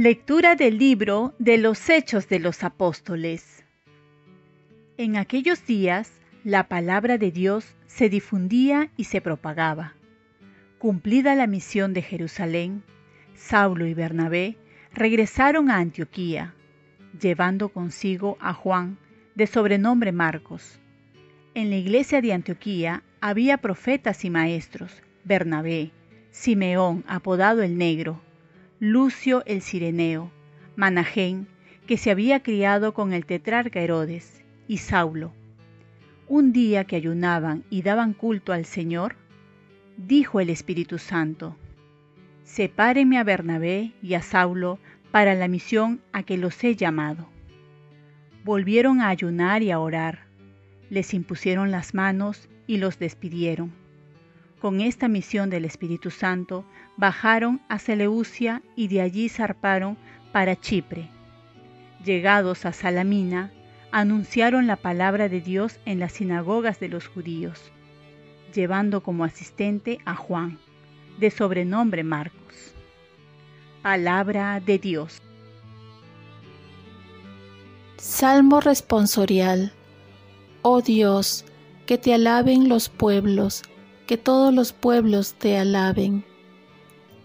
Lectura del libro de los Hechos de los Apóstoles. En aquellos días la palabra de Dios se difundía y se propagaba. Cumplida la misión de Jerusalén, Saulo y Bernabé regresaron a Antioquía, llevando consigo a Juan, de sobrenombre Marcos. En la iglesia de Antioquía había profetas y maestros, Bernabé, Simeón, apodado el Negro, Lucio el Cireneo, Manajén, que se había criado con el tetrarca Herodes, y Saulo. Un día que ayunaban y daban culto al Señor, dijo el Espíritu Santo, Sepárenme a Bernabé y a Saulo para la misión a que los he llamado. Volvieron a ayunar y a orar, les impusieron las manos y los despidieron. Con esta misión del Espíritu Santo bajaron a Seleucia y de allí zarparon para Chipre. Llegados a Salamina, anunciaron la palabra de Dios en las sinagogas de los judíos, llevando como asistente a Juan, de sobrenombre Marcos. Palabra de Dios. Salmo responsorial. Oh Dios, que te alaben los pueblos que todos los pueblos te alaben.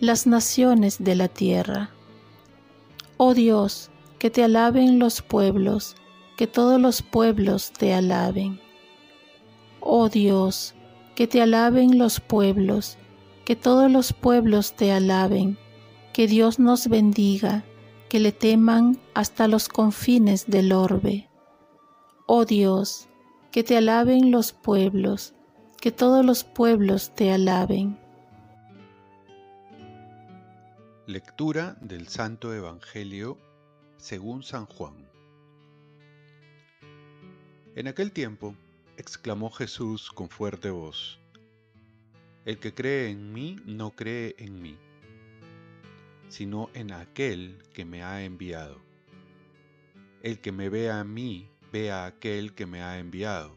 las naciones de la tierra. Oh Dios, que te alaben los pueblos, que todos los pueblos te alaben. Oh Dios, que te alaben los pueblos, que todos los pueblos te alaben, que Dios nos bendiga, que le teman hasta los confines del orbe. Oh Dios, que te alaben los pueblos, que todos los pueblos te alaben. Lectura del Santo Evangelio según San Juan. En aquel tiempo exclamó Jesús con fuerte voz, El que cree en mí no cree en mí, sino en aquel que me ha enviado. El que me ve a mí, ve a aquel que me ha enviado.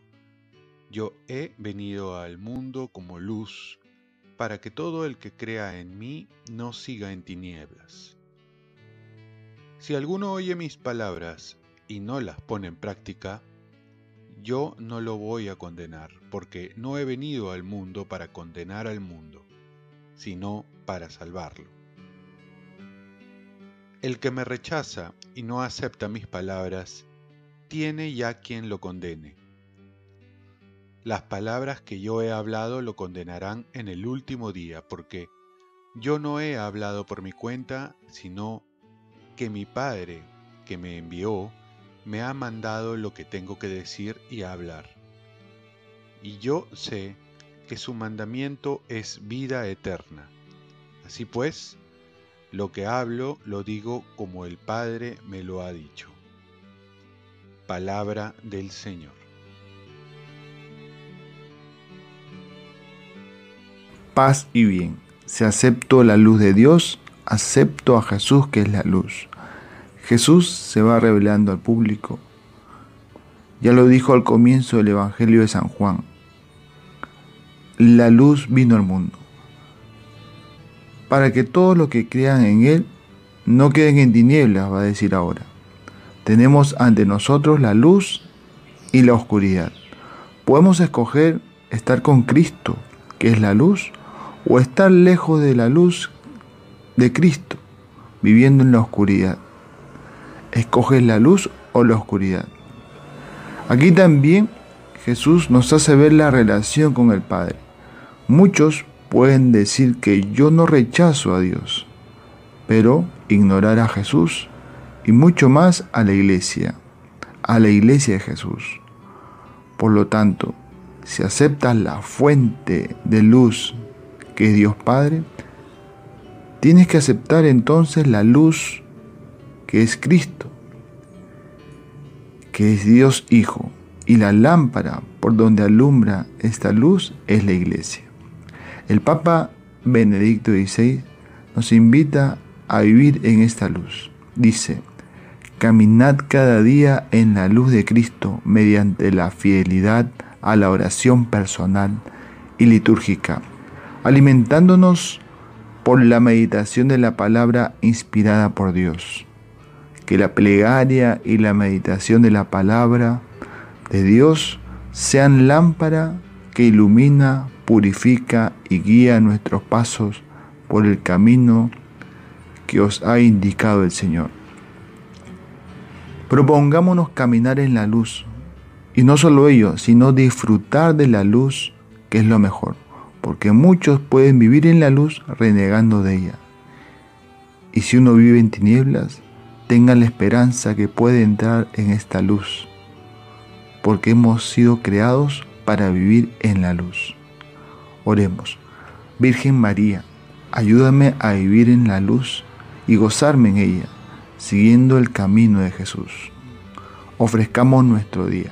Yo he venido al mundo como luz, para que todo el que crea en mí no siga en tinieblas. Si alguno oye mis palabras y no las pone en práctica, yo no lo voy a condenar, porque no he venido al mundo para condenar al mundo, sino para salvarlo. El que me rechaza y no acepta mis palabras, tiene ya quien lo condene las palabras que yo he hablado lo condenarán en el último día, porque yo no he hablado por mi cuenta, sino que mi Padre, que me envió, me ha mandado lo que tengo que decir y hablar. Y yo sé que su mandamiento es vida eterna. Así pues, lo que hablo lo digo como el Padre me lo ha dicho. Palabra del Señor. Paz y bien. Si acepto la luz de Dios, acepto a Jesús que es la luz. Jesús se va revelando al público. Ya lo dijo al comienzo del Evangelio de San Juan. La luz vino al mundo. Para que todos los que crean en Él no queden en tinieblas, va a decir ahora. Tenemos ante nosotros la luz y la oscuridad. Podemos escoger estar con Cristo, que es la luz, o estar lejos de la luz de Cristo, viviendo en la oscuridad. ¿Escoges la luz o la oscuridad? Aquí también Jesús nos hace ver la relación con el Padre. Muchos pueden decir que yo no rechazo a Dios, pero ignorar a Jesús y mucho más a la iglesia, a la iglesia de Jesús. Por lo tanto, si aceptas la fuente de luz que es Dios Padre, tienes que aceptar entonces la luz que es Cristo, que es Dios Hijo, y la lámpara por donde alumbra esta luz es la iglesia. El Papa Benedicto XVI nos invita a vivir en esta luz. Dice, caminad cada día en la luz de Cristo mediante la fidelidad a la oración personal y litúrgica, alimentándonos por la meditación de la palabra inspirada por Dios. Que la plegaria y la meditación de la palabra de Dios sean lámpara que ilumina, purifica y guía nuestros pasos por el camino que os ha indicado el Señor. Propongámonos caminar en la luz, y no solo ello, sino disfrutar de la luz, que es lo mejor, porque muchos pueden vivir en la luz renegando de ella. Y si uno vive en tinieblas, tenga la esperanza que puede entrar en esta luz, porque hemos sido creados para vivir en la luz. Oremos. Virgen María, ayúdame a vivir en la luz y gozarme en ella, siguiendo el camino de Jesús. Ofrezcamos nuestro día.